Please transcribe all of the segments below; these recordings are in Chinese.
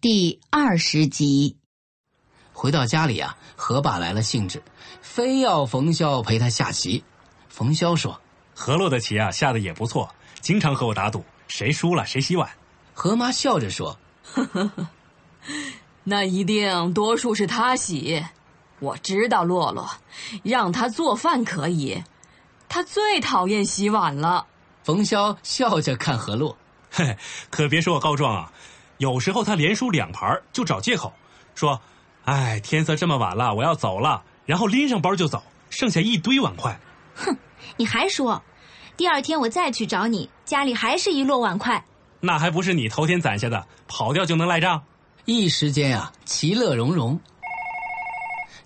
第二十集，回到家里啊，何爸来了兴致，非要冯潇陪他下棋。冯潇说：“何洛的棋啊，下的也不错，经常和我打赌，谁输了谁洗碗。”何妈笑着说：“呵呵呵，那一定多数是他洗。我知道洛洛，让他做饭可以，他最讨厌洗碗了。”冯潇笑着看何洛：“嘿，可别说我告状啊。”有时候他连输两盘就找借口，说：“哎，天色这么晚了，我要走了。”然后拎上包就走，剩下一堆碗筷。哼，你还说，第二天我再去找你，家里还是一摞碗筷。那还不是你头天攒下的，跑掉就能赖账？一时间啊，其乐融融。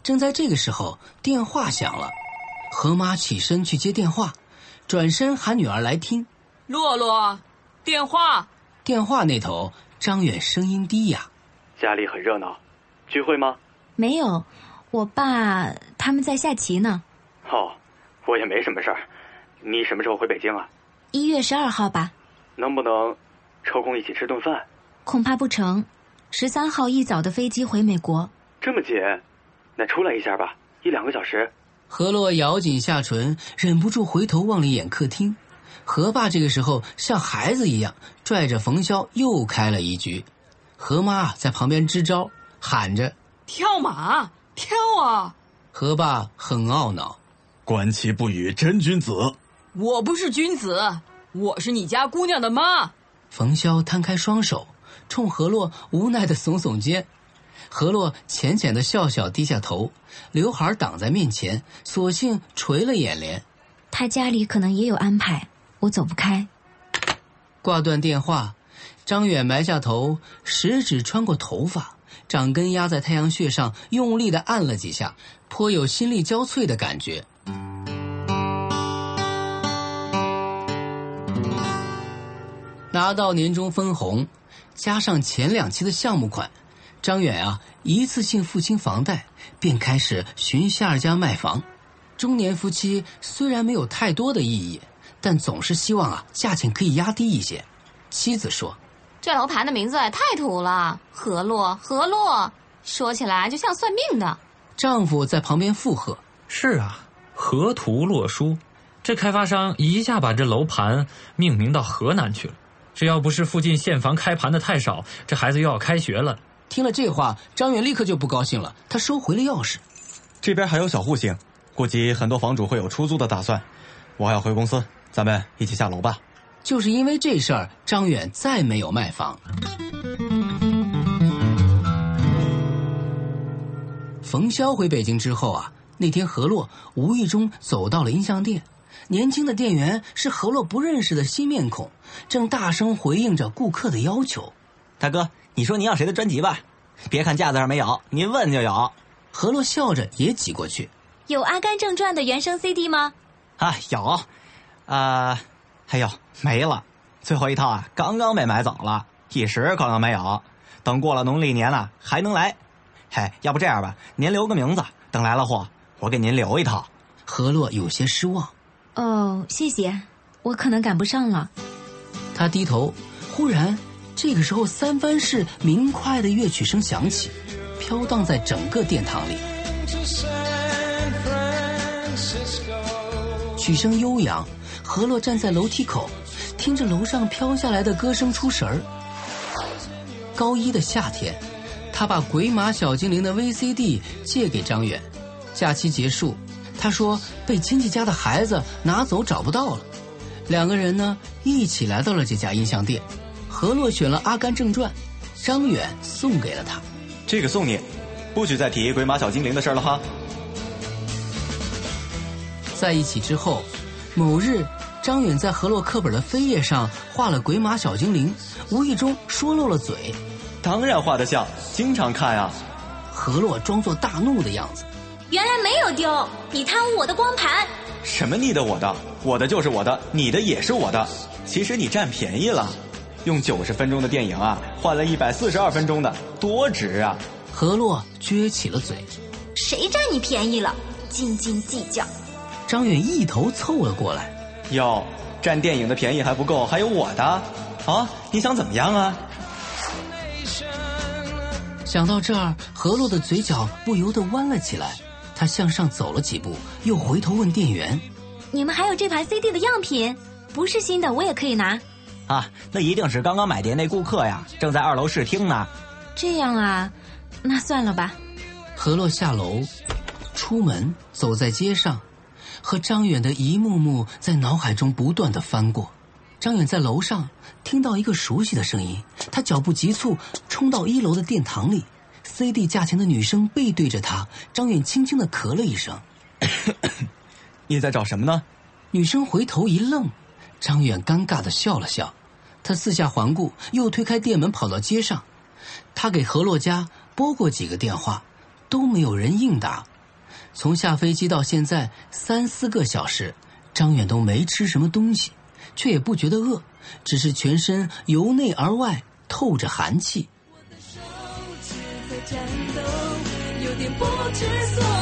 正在这个时候，电话响了，何妈起身去接电话，转身喊女儿来听：“洛洛，电话。”电话那头。张远声音低哑：“家里很热闹，聚会吗？没有，我爸他们在下棋呢。哦，我也没什么事儿。你什么时候回北京啊？一月十二号吧。能不能抽空一起吃顿饭？恐怕不成。十三号一早的飞机回美国。这么紧？那出来一下吧，一两个小时。何洛咬紧下唇，忍不住回头望了一眼客厅。何爸这个时候像孩子一样拽着冯潇又开了一局，何妈在旁边支招喊着：“跳马，跳啊！”何爸很懊恼：“观棋不语真君子。”我不是君子，我是你家姑娘的妈。冯潇摊开双手，冲何洛无奈的耸耸肩。何洛浅浅的笑笑，低下头，刘海挡在面前，索性垂了眼帘。他家里可能也有安排。我走不开。挂断电话，张远埋下头，食指穿过头发，掌根压在太阳穴上，用力的按了几下，颇有心力交瘁的感觉。拿到年终分红，加上前两期的项目款，张远啊一次性付清房贷，便开始寻下二家卖房。中年夫妻虽然没有太多的意义。但总是希望啊，价钱可以压低一些。妻子说：“这楼盘的名字也太土了，河洛河洛，说起来就像算命的。”丈夫在旁边附和：“是啊，河图洛书，这开发商一下把这楼盘命名到河南去了。这要不是附近现房开盘的太少，这孩子又要开学了。”听了这话，张远立刻就不高兴了，他收回了钥匙。这边还有小户型，估计很多房主会有出租的打算。我还要回公司。咱们一起下楼吧。就是因为这事儿，张远再没有卖房。冯潇回北京之后啊，那天何洛无意中走到了音像店，年轻的店员是何洛不认识的新面孔，正大声回应着顾客的要求：“大哥，你说你要谁的专辑吧？别看架子上没有，您问就有。”何洛笑着也挤过去：“有《阿甘正传》的原声 CD 吗？”啊，有。啊，哎呦没了，最后一套啊，刚刚被买走了，一时可能没有，等过了农历年了还能来。嘿，要不这样吧，您留个名字，等来了货，我给您留一套。何洛有些失望。哦，谢谢，我可能赶不上了。他低头，忽然，这个时候三番市明快的乐曲声响起，飘荡在整个殿堂里。曲声悠扬。何洛站在楼梯口，听着楼上飘下来的歌声出神儿。高一的夏天，他把《鬼马小精灵》的 VCD 借给张远。假期结束，他说被亲戚家的孩子拿走找不到了。两个人呢一起来到了这家音像店。何洛选了《阿甘正传》，张远送给了他。这个送你，不许再提《鬼马小精灵》的事了哈。在一起之后。某日，张远在何洛课本的扉页上画了鬼马小精灵，无意中说漏了嘴。当然画得像，经常看啊。何洛装作大怒的样子。原来没有丢，你贪污我的光盘。什么你的我的，我的就是我的，你的也是我的。其实你占便宜了，用九十分钟的电影啊，换了一百四十二分钟的，多值啊！何洛撅起了嘴。谁占你便宜了？斤斤计较。张远一头凑了过来。哟，占电影的便宜还不够，还有我的。啊，你想怎么样啊？想到这儿，何洛的嘴角不由得弯了起来。他向上走了几步，又回头问店员：“你们还有这盘 CD 的样品？不是新的，我也可以拿。”啊，那一定是刚刚买碟那顾客呀，正在二楼试听呢。这样啊，那算了吧。何洛下楼，出门，走在街上，和张远的一幕幕在脑海中不断的翻过。张远在楼上听到一个熟悉的声音，他脚步急促，冲到一楼的殿堂里。CD 架前的女生背对着他，张远轻轻的咳了一声：“你在找什么呢？”女生回头一愣，张远尴尬的笑了笑，他四下环顾，又推开店门跑到街上。他给何洛家拨过几个电话，都没有人应答。从下飞机到现在三四个小时，张远都没吃什么东西，却也不觉得饿，只是全身由内而外透着寒气。我的手指在颤抖，有点不知所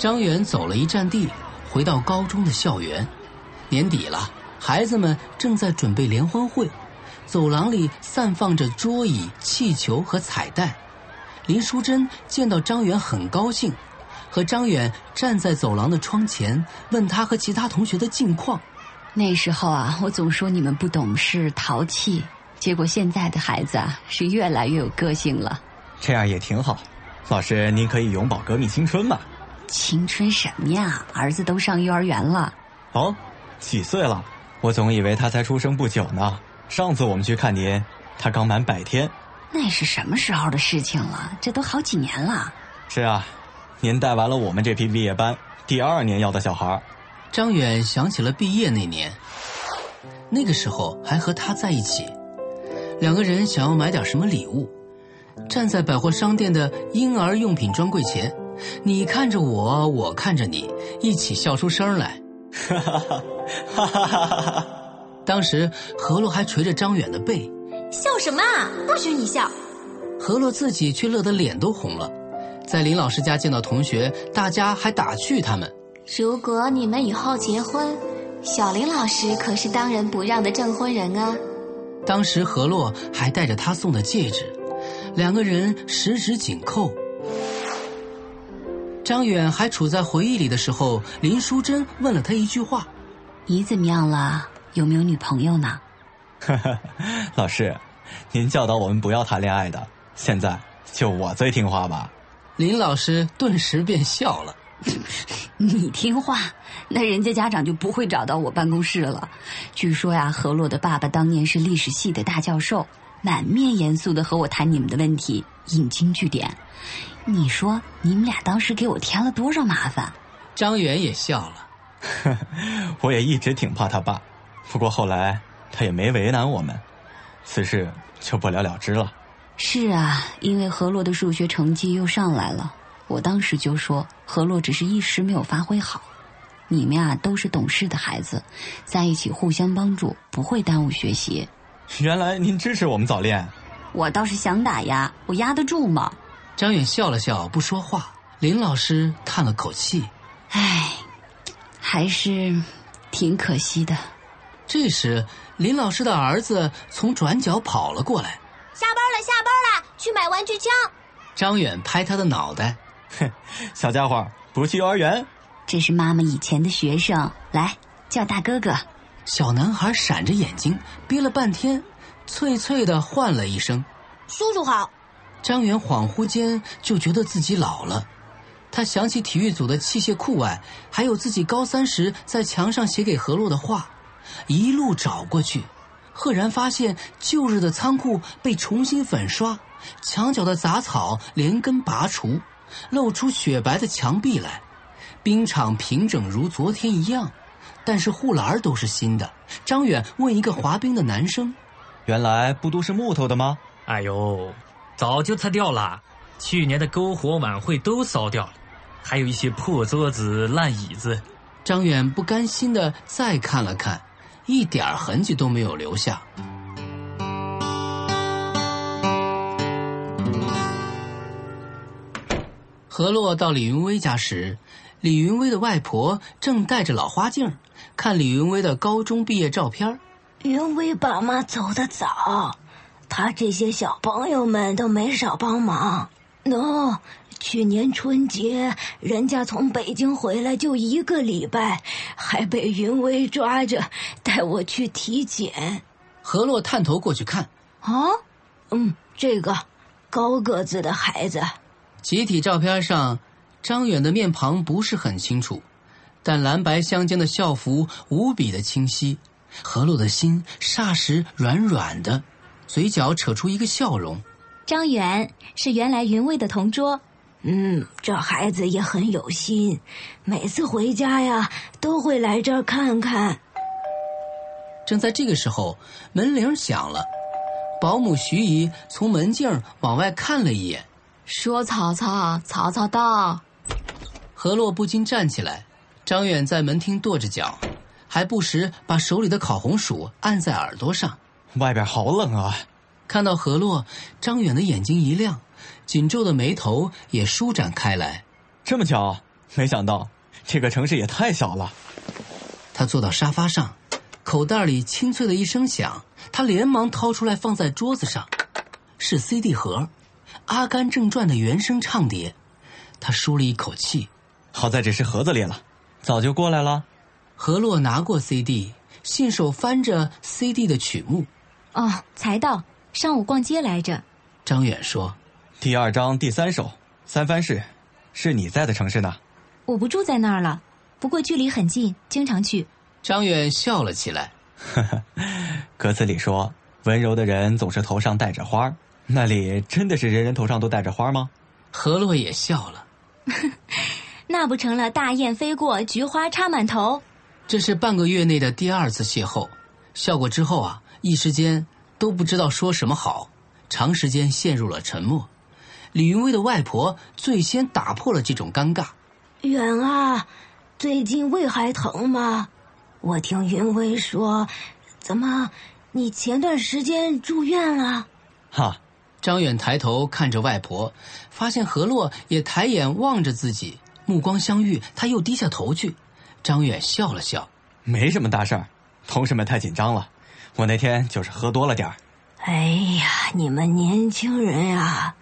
张远走了一站地，回到高中的校园。年底了，孩子们正在准备联欢会，走廊里散放着桌椅、气球和彩带。林淑珍见到张远很高兴，和张远站在走廊的窗前，问他和其他同学的近况。那时候啊，我总说你们不懂事、淘气，结果现在的孩子啊，是越来越有个性了。这样也挺好，老师，您可以永葆革命青春嘛？青春什么呀？儿子都上幼儿园了。哦，几岁了？我总以为他才出生不久呢。上次我们去看您，他刚满百天。那是什么时候的事情了？这都好几年了。是啊，您带完了我们这批毕业班第二年要的小孩。张远想起了毕业那年，那个时候还和他在一起，两个人想要买点什么礼物。站在百货商店的婴儿用品专柜前，你看着我，我看着你，一起笑出声来。哈哈哈哈哈哈！当时何洛还捶着张远的背，笑什么啊？不许你笑！何洛自己却乐得脸都红了。在林老师家见到同学，大家还打趣他们：如果你们以后结婚，小林老师可是当仁不让的证婚人啊。当时何洛还戴着他送的戒指。两个人十指紧扣。张远还处在回忆里的时候，林淑珍问了他一句话：“你怎么样了？有没有女朋友呢？” 老师，您教导我们不要谈恋爱的，现在就我最听话吧。林老师顿时便笑了：“你听话，那人家家长就不会找到我办公室了。据说呀，何洛的爸爸当年是历史系的大教授。”满面严肃的和我谈你们的问题，引经据典。你说你们俩当时给我添了多少麻烦？张远也笑了。我也一直挺怕他爸，不过后来他也没为难我们，此事就不了了之了。是啊，因为何洛的数学成绩又上来了，我当时就说何洛只是一时没有发挥好。你们呀都是懂事的孩子，在一起互相帮助，不会耽误学习。原来您支持我们早恋，我倒是想打压，我压得住吗？张远笑了笑，不说话。林老师叹了口气：“唉，还是挺可惜的。”这时，林老师的儿子从转角跑了过来：“下班了，下班了，去买玩具枪。”张远拍他的脑袋：“哼，小家伙，不去幼儿园？这是妈妈以前的学生，来叫大哥哥。”小男孩闪着眼睛，憋了半天，脆脆的唤了一声：“叔叔好。”张远恍惚间就觉得自己老了。他想起体育组的器械库外还有自己高三时在墙上写给何洛的话，一路找过去，赫然发现旧日的仓库被重新粉刷，墙角的杂草连根拔除，露出雪白的墙壁来。冰场平整如昨天一样，但是护栏都是新的。张远问一个滑冰的男生：“原来不都是木头的吗？”“哎呦，早就拆掉了，去年的篝火晚会都烧掉了。”还有一些破桌子、烂椅子，张远不甘心的再看了看，一点痕迹都没有留下。何洛到李云威家时，李云威的外婆正戴着老花镜看李云威的高中毕业照片。云威爸妈走得早，他这些小朋友们都没少帮忙。喏。去年春节，人家从北京回来就一个礼拜，还被云威抓着带我去体检。何洛探头过去看，啊，嗯，这个高个子的孩子。集体照片上，张远的面庞不是很清楚，但蓝白相间的校服无比的清晰。何洛的心霎时软软的，嘴角扯出一个笑容。张远是原来云卫的同桌。嗯，这孩子也很有心，每次回家呀都会来这儿看看。正在这个时候，门铃响了，保姆徐姨从门镜往外看了一眼，说：“曹操，曹操到。”何洛不禁站起来，张远在门厅跺着脚，还不时把手里的烤红薯按在耳朵上。外边好冷啊！看到何洛，张远的眼睛一亮。紧皱的眉头也舒展开来，这么巧，没想到这个城市也太小了。他坐到沙发上，口袋里清脆的一声响，他连忙掏出来放在桌子上，是 CD 盒，《阿甘正传》的原声唱碟。他舒了一口气，好在只是盒子裂了，早就过来了。何洛拿过 CD，信手翻着 CD 的曲目。哦，才到，上午逛街来着。张远说。第二章第三首，三藩市，是你在的城市呢。我不住在那儿了，不过距离很近，经常去。张远笑了起来。呵 呵歌词里说：“温柔的人总是头上戴着花那里真的是人人头上都戴着花吗？何洛也笑了。那不成了大雁飞过，菊花插满头。这是半个月内的第二次邂逅，笑过之后啊，一时间都不知道说什么好，长时间陷入了沉默。李云威的外婆最先打破了这种尴尬。远啊，最近胃还疼吗？我听云威说，怎么你前段时间住院了？哈，张远抬头看着外婆，发现何洛也抬眼望着自己，目光相遇，他又低下头去。张远笑了笑，没什么大事儿，同事们太紧张了，我那天就是喝多了点儿。哎呀，你们年轻人呀！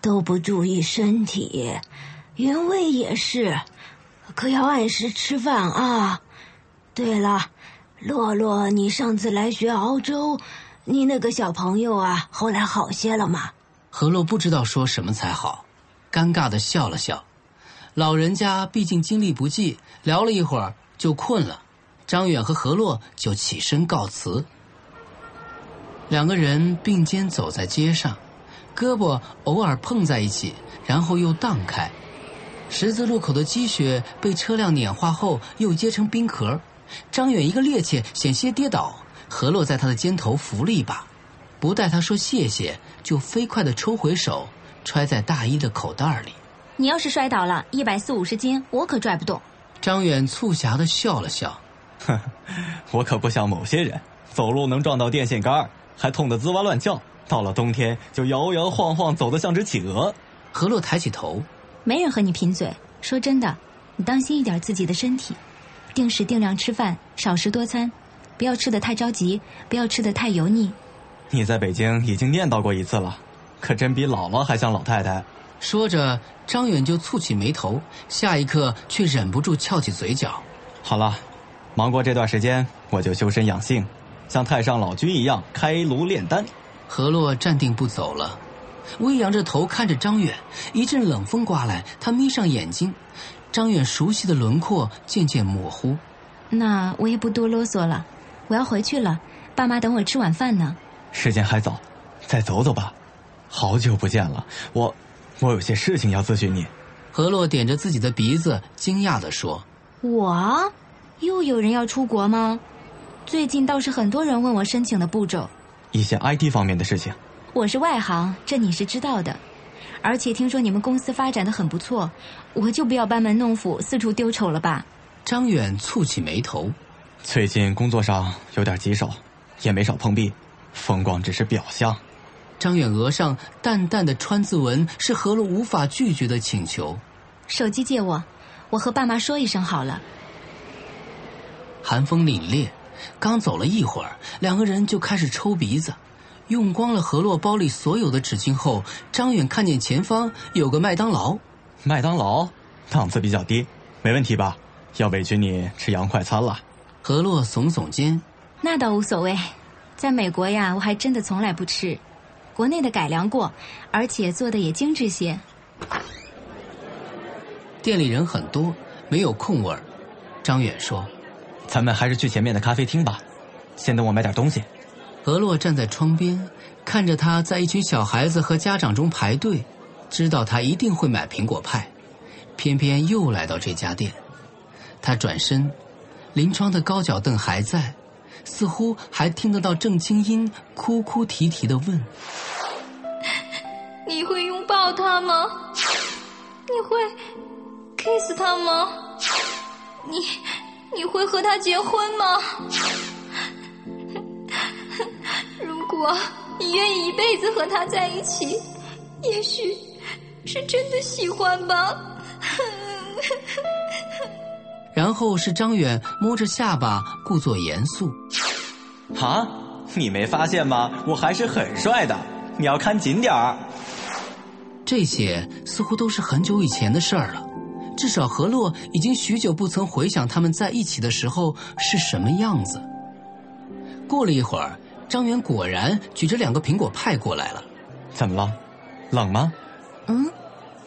都不注意身体，云卫也是，可要按时吃饭啊。对了，洛洛，你上次来学熬粥，你那个小朋友啊，后来好些了吗？何洛不知道说什么才好，尴尬的笑了笑。老人家毕竟精力不济，聊了一会儿就困了。张远和何洛就起身告辞，两个人并肩走在街上。胳膊偶尔碰在一起，然后又荡开。十字路口的积雪被车辆碾化后又结成冰壳。张远一个趔趄，险些跌倒。何洛在他的肩头扶了一把，不待他说谢谢，就飞快地抽回手，揣在大衣的口袋里。你要是摔倒了，一百四五十斤，我可拽不动。张远促狭的笑了笑，呵呵，我可不像某些人，走路能撞到电线杆，还痛得吱哇乱叫。到了冬天就摇摇晃晃，走得像只企鹅。何洛抬起头，没人和你贫嘴。说真的，你当心一点自己的身体，定时定量吃饭，少食多餐，不要吃得太着急，不要吃得太油腻。你在北京已经念叨过一次了，可真比姥姥还像老太太。说着，张远就蹙起眉头，下一刻却忍不住翘起嘴角。好了，忙过这段时间，我就修身养性，像太上老君一样开炉炼丹。何洛站定不走了，微扬着头看着张远。一阵冷风刮来，他眯上眼睛，张远熟悉的轮廓渐渐模糊。那我也不多啰嗦了，我要回去了。爸妈等我吃晚饭呢。时间还早，再走走吧。好久不见了，我，我有些事情要咨询你。何洛点着自己的鼻子，惊讶地说：“我，又有人要出国吗？最近倒是很多人问我申请的步骤。”一些 IT 方面的事情，我是外行，这你是知道的。而且听说你们公司发展的很不错，我就不要班门弄斧、四处丢丑了吧？张远蹙起眉头，最近工作上有点棘手，也没少碰壁，风光只是表象。张远额上淡淡的川字纹是何洛无法拒绝的请求。手机借我，我和爸妈说一声好了。寒风凛冽。刚走了一会儿，两个人就开始抽鼻子。用光了何洛包里所有的纸巾后，张远看见前方有个麦当劳。麦当劳档次比较低，没问题吧？要委屈你吃洋快餐了。何洛耸耸肩，那倒无所谓。在美国呀，我还真的从来不吃，国内的改良过，而且做的也精致些。店里人很多，没有空位儿。张远说。咱们还是去前面的咖啡厅吧，先等我买点东西。何洛站在窗边，看着他在一群小孩子和家长中排队，知道他一定会买苹果派，偏偏又来到这家店。他转身，临窗的高脚凳还在，似乎还听得到郑清音哭哭啼啼的问：“你会拥抱他吗？你会 kiss 他吗？你？”你会和他结婚吗？如果你愿意一辈子和他在一起，也许是真的喜欢吧。然后是张远摸着下巴，故作严肃：“啊，你没发现吗？我还是很帅的，你要看紧点儿。”这些似乎都是很久以前的事儿了。至少何洛已经许久不曾回想他们在一起的时候是什么样子。过了一会儿，张远果然举着两个苹果派过来了。怎么了？冷吗？嗯。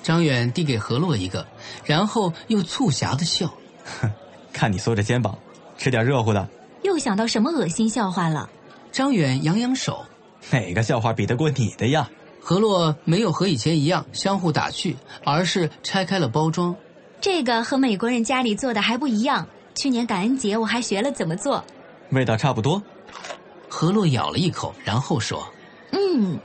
张远递给何洛一个，然后又促狭的笑。哼，看你缩着肩膀，吃点热乎的。又想到什么恶心笑话了？张远扬扬手。哪个笑话比得过你的呀？何洛没有和以前一样相互打趣，而是拆开了包装。这个和美国人家里做的还不一样。去年感恩节我还学了怎么做，味道差不多。何洛咬了一口，然后说：“嗯，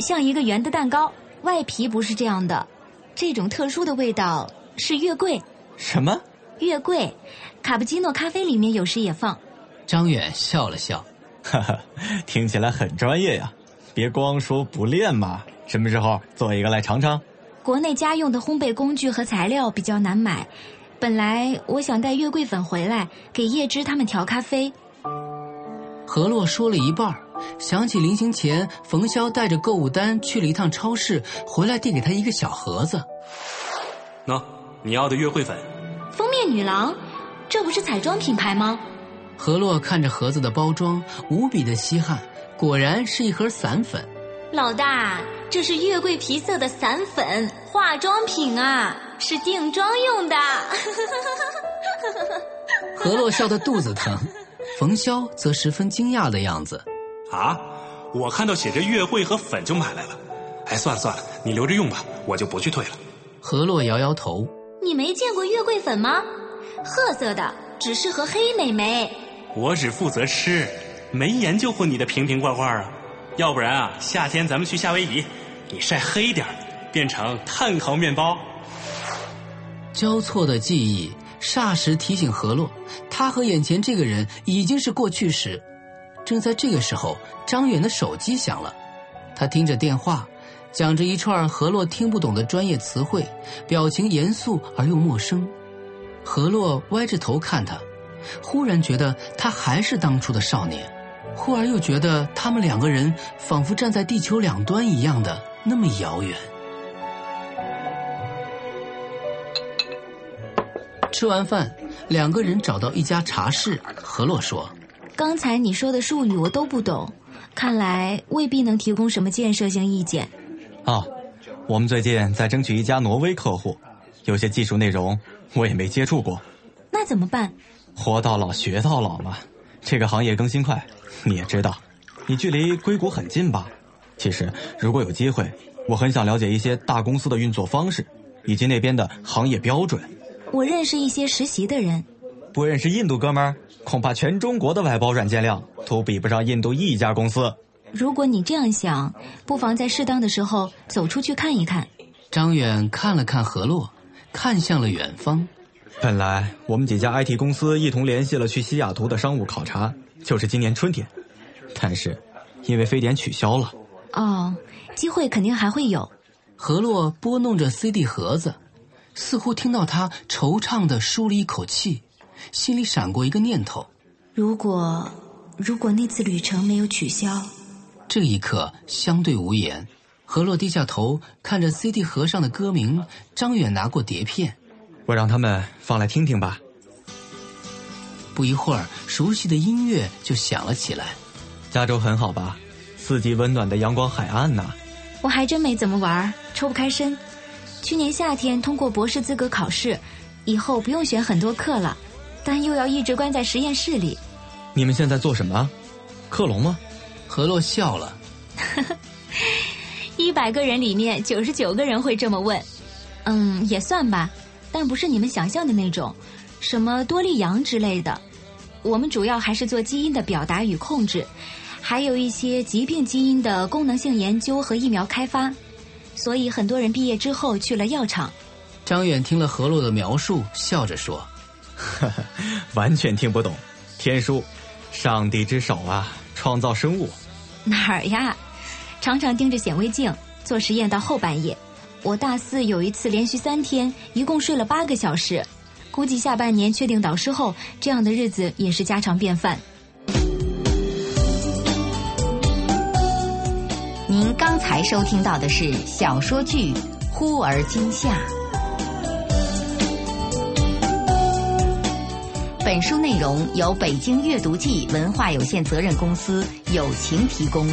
像一个圆的蛋糕，外皮不是这样的。这种特殊的味道是月桂。什么？月桂？卡布奇诺咖啡里面有时也放。”张远笑了笑，哈哈，听起来很专业呀。别光说不练嘛，什么时候做一个来尝尝？国内家用的烘焙工具和材料比较难买，本来我想带月桂粉回来给叶芝他们调咖啡。何洛说了一半，想起临行前冯潇带着购物单去了一趟超市，回来递给他一个小盒子。喏，你要的月桂粉。女郎，这不是彩妆品牌吗？何洛看着盒子的包装，无比的稀罕，果然是一盒散粉。老大。这是月桂皮色的散粉化妆品啊，是定妆用的。何洛笑得肚子疼，冯潇则十分惊讶的样子。啊，我看到写着月桂和粉就买来了。哎，算了算了，你留着用吧，我就不去退了。何洛摇摇头。你没见过月桂粉吗？褐色的，只适合黑美眉。我只负责吃，没研究过你的瓶瓶罐罐啊。要不然啊，夏天咱们去夏威夷，你晒黑点变成碳烤面包。交错的记忆霎时提醒何洛，他和眼前这个人已经是过去时。正在这个时候，张远的手机响了，他听着电话，讲着一串何洛听不懂的专业词汇，表情严肃而又陌生。何洛歪着头看他，忽然觉得他还是当初的少年。忽而又觉得他们两个人仿佛站在地球两端一样的那么遥远。吃完饭，两个人找到一家茶室。何洛说：“刚才你说的术语我都不懂，看来未必能提供什么建设性意见。哦，我们最近在争取一家挪威客户，有些技术内容我也没接触过。那怎么办？活到老学到老嘛。这个行业更新快，你也知道。你距离硅谷很近吧？其实如果有机会，我很想了解一些大公司的运作方式，以及那边的行业标准。我认识一些实习的人。不认识印度哥们儿，恐怕全中国的外包软件量都比不上印度一家公司。如果你这样想，不妨在适当的时候走出去看一看。张远看了看河洛，看向了远方。本来我们几家 IT 公司一同联系了去西雅图的商务考察，就是今年春天，但是因为非典取消了。哦，机会肯定还会有。何洛拨弄着 CD 盒子，似乎听到他惆怅的舒了一口气，心里闪过一个念头：如果，如果那次旅程没有取消，这一刻相对无言。何洛低下头看着 CD 盒上的歌名，张远拿过碟片。我让他们放来听听吧。不一会儿，熟悉的音乐就响了起来。加州很好吧？四季温暖的阳光海岸呐。我还真没怎么玩，抽不开身。去年夏天通过博士资格考试，以后不用选很多课了，但又要一直关在实验室里。你们现在做什么？克隆吗？何洛笑了。一百个人里面九十九个人会这么问。嗯，也算吧。但不是你们想象的那种，什么多利羊之类的。我们主要还是做基因的表达与控制，还有一些疾病基因的功能性研究和疫苗开发。所以很多人毕业之后去了药厂。张远听了何洛的描述，笑着说：“完全听不懂。天书，上帝之手啊，创造生物。哪儿呀？常常盯着显微镜做实验到后半夜。”我大四有一次连续三天，一共睡了八个小时。估计下半年确定导师后，这样的日子也是家常便饭。您刚才收听到的是小说剧《忽而今夏》，本书内容由北京阅读记文化有限责任公司友情提供。